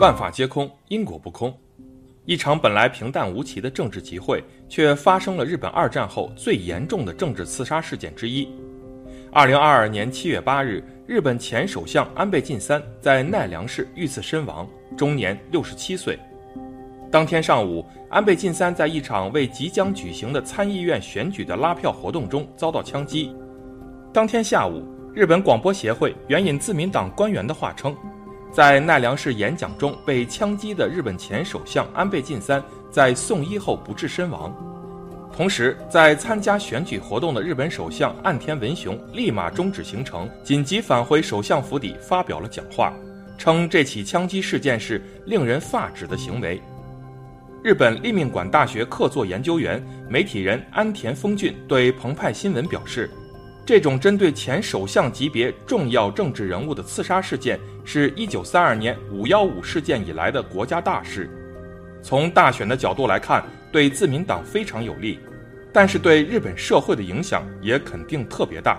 万法皆空，因果不空。一场本来平淡无奇的政治集会，却发生了日本二战后最严重的政治刺杀事件之一。二零二二年七月八日，日本前首相安倍晋三在奈良市遇刺身亡，终年六十七岁。当天上午，安倍晋三在一场为即将举行的参议院选举的拉票活动中遭到枪击。当天下午，日本广播协会援引自民党官员的话称。在奈良市演讲中被枪击的日本前首相安倍晋三在送医后不治身亡。同时，在参加选举活动的日本首相岸田文雄立马终止行程，紧急返回首相府邸发表了讲话，称这起枪击事件是令人发指的行为。日本立命馆大学客座研究员、媒体人安田丰俊对澎湃新闻表示。这种针对前首相级别重要政治人物的刺杀事件，是一九三二年五幺五事件以来的国家大事。从大选的角度来看，对自民党非常有利，但是对日本社会的影响也肯定特别大。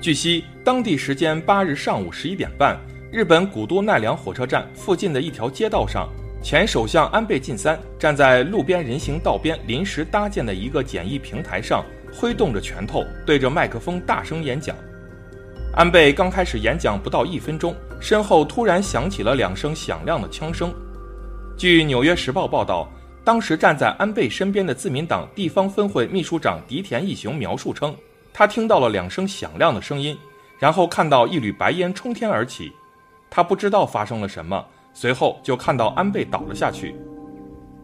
据悉，当地时间八日上午十一点半，日本古都奈良火车站附近的一条街道上，前首相安倍晋三站在路边人行道边临时搭建的一个简易平台上。挥动着拳头，对着麦克风大声演讲。安倍刚开始演讲不到一分钟，身后突然响起了两声响亮的枪声。据《纽约时报》报道，当时站在安倍身边的自民党地方分会秘书长荻田义雄描述称，他听到了两声响亮的声音，然后看到一缕白烟冲天而起，他不知道发生了什么，随后就看到安倍倒了下去，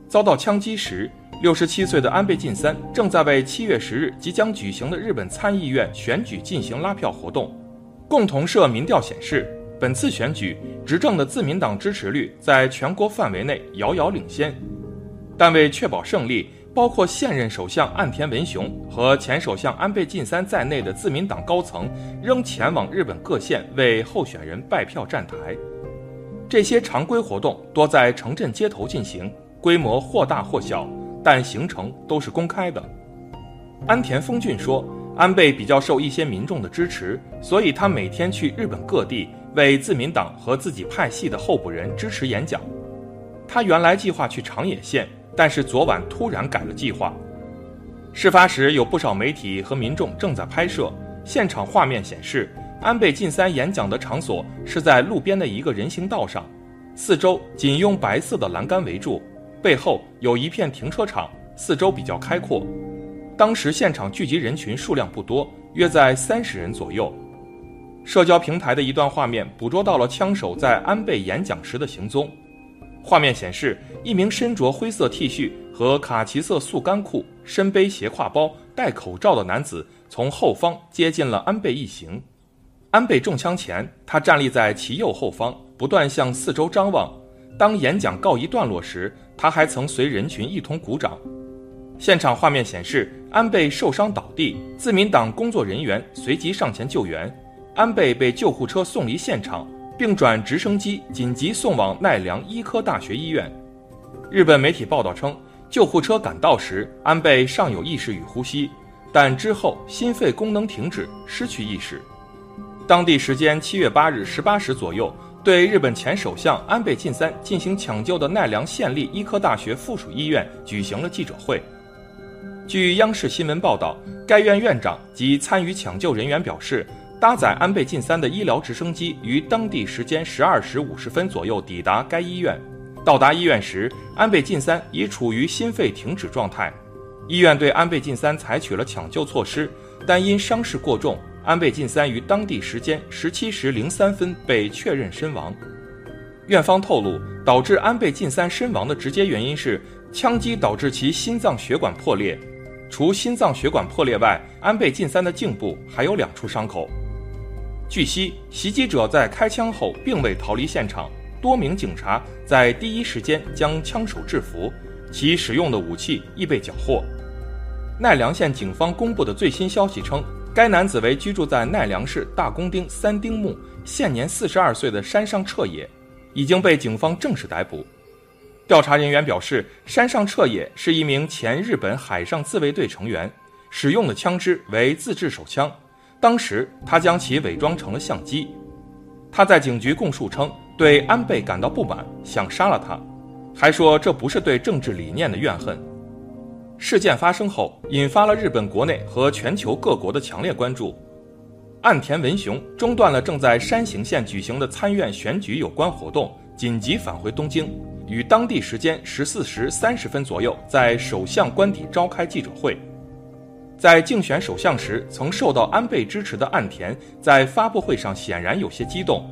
遭到枪击时。六十七岁的安倍晋三正在为七月十日即将举行的日本参议院选举进行拉票活动。共同社民调显示，本次选举执政的自民党支持率在全国范围内遥遥领先。但为确保胜利，包括现任首相岸田文雄和前首相安倍晋三在内的自民党高层仍前往日本各县为候选人拜票站台。这些常规活动多在城镇街头进行，规模或大或小。但行程都是公开的。安田丰俊说，安倍比较受一些民众的支持，所以他每天去日本各地为自民党和自己派系的候补人支持演讲。他原来计划去长野县，但是昨晚突然改了计划。事发时有不少媒体和民众正在拍摄，现场画面显示，安倍晋三演讲的场所是在路边的一个人行道上，四周仅用白色的栏杆围住。背后有一片停车场，四周比较开阔。当时现场聚集人群数量不多，约在三十人左右。社交平台的一段画面捕捉到了枪手在安倍演讲时的行踪。画面显示，一名身着灰色 T 恤和卡其色速干裤、身背斜挎包、戴口罩的男子从后方接近了安倍一行。安倍中枪前，他站立在其右后方，不断向四周张望。当演讲告一段落时，他还曾随人群一同鼓掌。现场画面显示，安倍受伤倒地，自民党工作人员随即上前救援，安倍被救护车送离现场，并转直升机紧急送往奈良医科大学医院。日本媒体报道称，救护车赶到时，安倍尚有意识与呼吸，但之后心肺功能停止，失去意识。当地时间七月八日十八时左右。对日本前首相安倍晋三进行抢救的奈良县立医科大学附属医院举行了记者会。据央视新闻报道，该院院长及参与抢救人员表示，搭载安倍晋三的医疗直升机于当地时间十二时五十分左右抵达该医院。到达医院时，安倍晋三已处于心肺停止状态。医院对安倍晋三采取了抢救措施，但因伤势过重。安倍晋三于当地时间十七时零三分被确认身亡。院方透露，导致安倍晋三身亡的直接原因是枪击导致其心脏血管破裂。除心脏血管破裂外，安倍晋三的颈部还有两处伤口。据悉，袭击者在开枪后并未逃离现场，多名警察在第一时间将枪手制服，其使用的武器亦被缴获。奈良县警方公布的最新消息称。该男子为居住在奈良市大宫町三丁目，现年四十二岁的山上彻也，已经被警方正式逮捕。调查人员表示，山上彻也是一名前日本海上自卫队成员，使用的枪支为自制手枪。当时他将其伪装成了相机。他在警局供述称，对安倍感到不满，想杀了他，还说这不是对政治理念的怨恨。事件发生后，引发了日本国内和全球各国的强烈关注。岸田文雄中断了正在山形县举行的参院选举有关活动，紧急返回东京，与当地时间十四时三十分左右在首相官邸召开记者会。在竞选首相时曾受到安倍支持的岸田，在发布会上显然有些激动。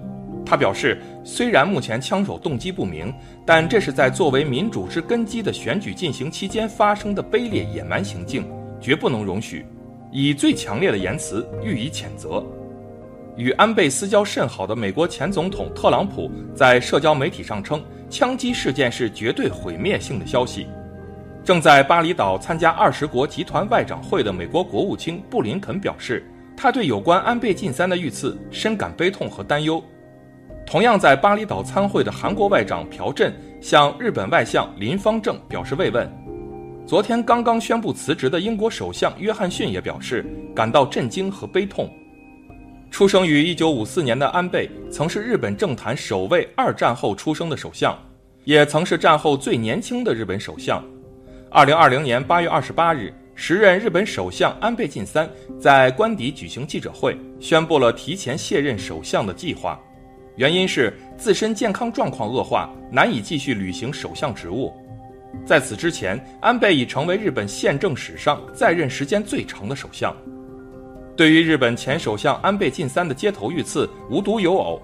他表示，虽然目前枪手动机不明，但这是在作为民主之根基的选举进行期间发生的卑劣野蛮行径，绝不能容许，以最强烈的言辞予以谴责。与安倍私交甚好的美国前总统特朗普在社交媒体上称，枪击事件是绝对毁灭性的消息。正在巴厘岛参加二十国集团外长会的美国国务卿布林肯表示，他对有关安倍晋三的遇刺深感悲痛和担忧。同样在巴厘岛参会的韩国外长朴振向日本外相林方正表示慰问。昨天刚刚宣布辞职的英国首相约翰逊也表示感到震惊和悲痛。出生于1954年的安倍曾是日本政坛首位二战后出生的首相，也曾是战后最年轻的日本首相。2020年8月28日，时任日本首相安倍晋三在官邸举行记者会，宣布了提前卸任首相的计划。原因是自身健康状况恶化，难以继续履行首相职务。在此之前，安倍已成为日本宪政史上在任时间最长的首相。对于日本前首相安倍晋三的街头遇刺，无独有偶，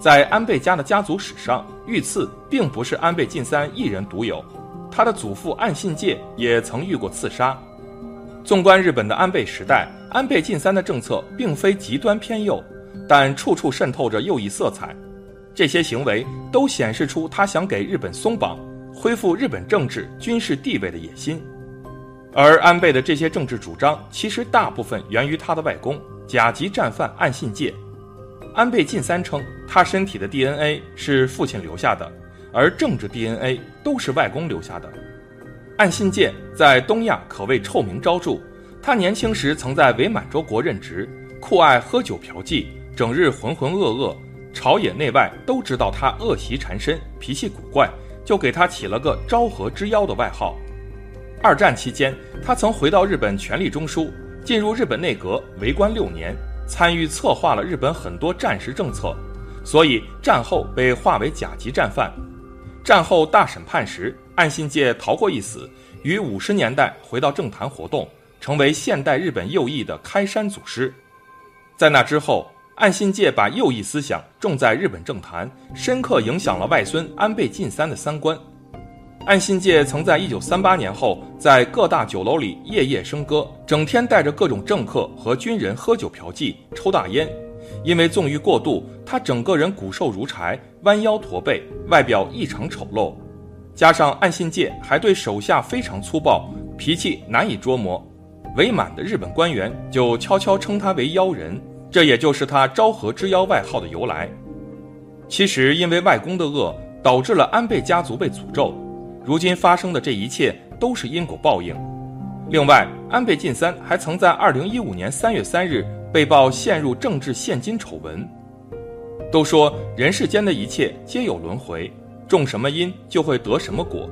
在安倍家的家族史上，遇刺并不是安倍晋三一人独有，他的祖父岸信介也曾遇过刺杀。纵观日本的安倍时代，安倍晋三的政策并非极端偏右。但处处渗透着右翼色彩，这些行为都显示出他想给日本松绑、恢复日本政治军事地位的野心。而安倍的这些政治主张，其实大部分源于他的外公甲级战犯岸信介。安倍晋三称，他身体的 DNA 是父亲留下的，而政治 DNA 都是外公留下的。岸信介在东亚可谓臭名昭著，他年轻时曾在伪满洲国任职，酷爱喝酒嫖妓。整日浑浑噩噩，朝野内外都知道他恶习缠身，脾气古怪，就给他起了个“昭和之妖”的外号。二战期间，他曾回到日本权力中枢，进入日本内阁为官六年，参与策划了日本很多战时政策，所以战后被划为甲级战犯。战后大审判时，岸信介逃过一死，于五十年代回到政坛活动，成为现代日本右翼的开山祖师。在那之后。岸信介把右翼思想种在日本政坛，深刻影响了外孙安倍晋三的三观。岸信介曾在1938年后在各大酒楼里夜夜笙歌，整天带着各种政客和军人喝酒嫖妓、抽大烟。因为纵欲过度，他整个人骨瘦如柴，弯腰驼背，外表异常丑陋。加上岸信介还对手下非常粗暴，脾气难以捉摸，伪满的日本官员就悄悄称他为“妖人”。这也就是他“昭和之妖”外号的由来。其实，因为外公的恶，导致了安倍家族被诅咒。如今发生的这一切都是因果报应。另外，安倍晋三还曾在2015年3月3日被曝陷入政治现金丑闻。都说人世间的一切皆有轮回，种什么因就会得什么果。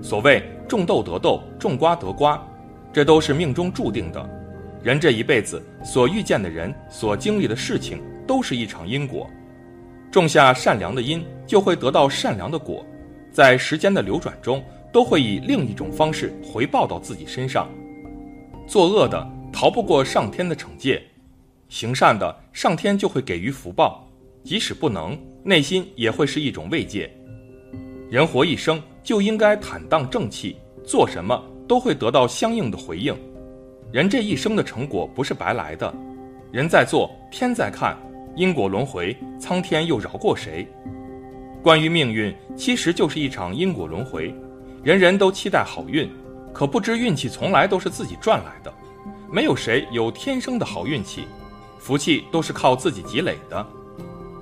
所谓种豆得豆，种瓜得瓜，这都是命中注定的。人这一辈子所遇见的人、所经历的事情，都是一场因果。种下善良的因，就会得到善良的果，在时间的流转中，都会以另一种方式回报到自己身上。作恶的逃不过上天的惩戒，行善的上天就会给予福报，即使不能，内心也会是一种慰藉。人活一生就应该坦荡正气，做什么都会得到相应的回应。人这一生的成果不是白来的，人在做，天在看，因果轮回，苍天又饶过谁？关于命运，其实就是一场因果轮回。人人都期待好运，可不知运气从来都是自己赚来的，没有谁有天生的好运气，福气都是靠自己积累的。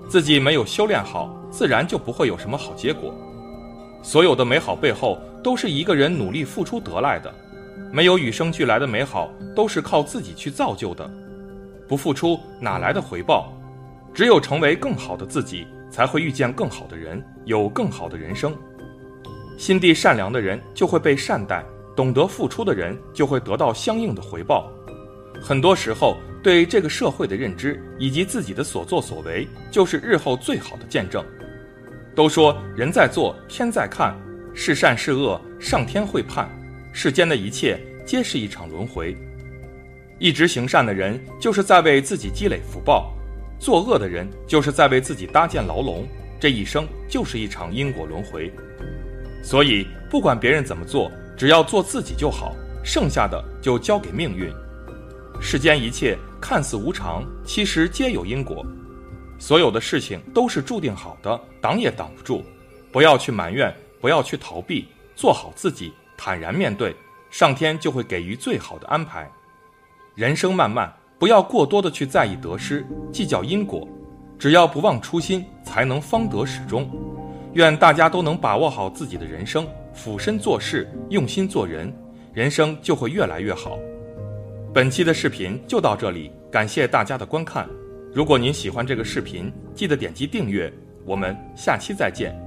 自己没有修炼好，自然就不会有什么好结果。所有的美好背后，都是一个人努力付出得来的。没有与生俱来的美好，都是靠自己去造就的。不付出哪来的回报？只有成为更好的自己，才。会遇见更好的人，有更好的人生。心地善良的人就会被善待，懂得付出的人就会得到相应的回报。很多时候，对这个社会的认知以及自己的所作所为，就是日后最好的见证。都说人在做，天在看，是善是恶，上天会判。世间的一切皆是一场轮回。一直行善的人，就是在为自己积累福报；作恶的人，就是在为自己搭建牢笼。这一生就是一场因果轮回。所以，不管别人怎么做，只要做自己就好，剩下的就交给命运。世间一切看似无常，其实皆有因果。所有的事情都是注定好的，挡也挡不住。不要去埋怨，不要去逃避，做好自己，坦然面对，上天就会给予最好的安排。人生漫漫，不要过多的去在意得失，计较因果，只要不忘初心，才能方得始终。愿大家都能把握好自己的人生，俯身做事，用心做人，人生就会越来越好。本期的视频就到这里，感谢大家的观看。如果您喜欢这个视频，记得点击订阅。我们下期再见。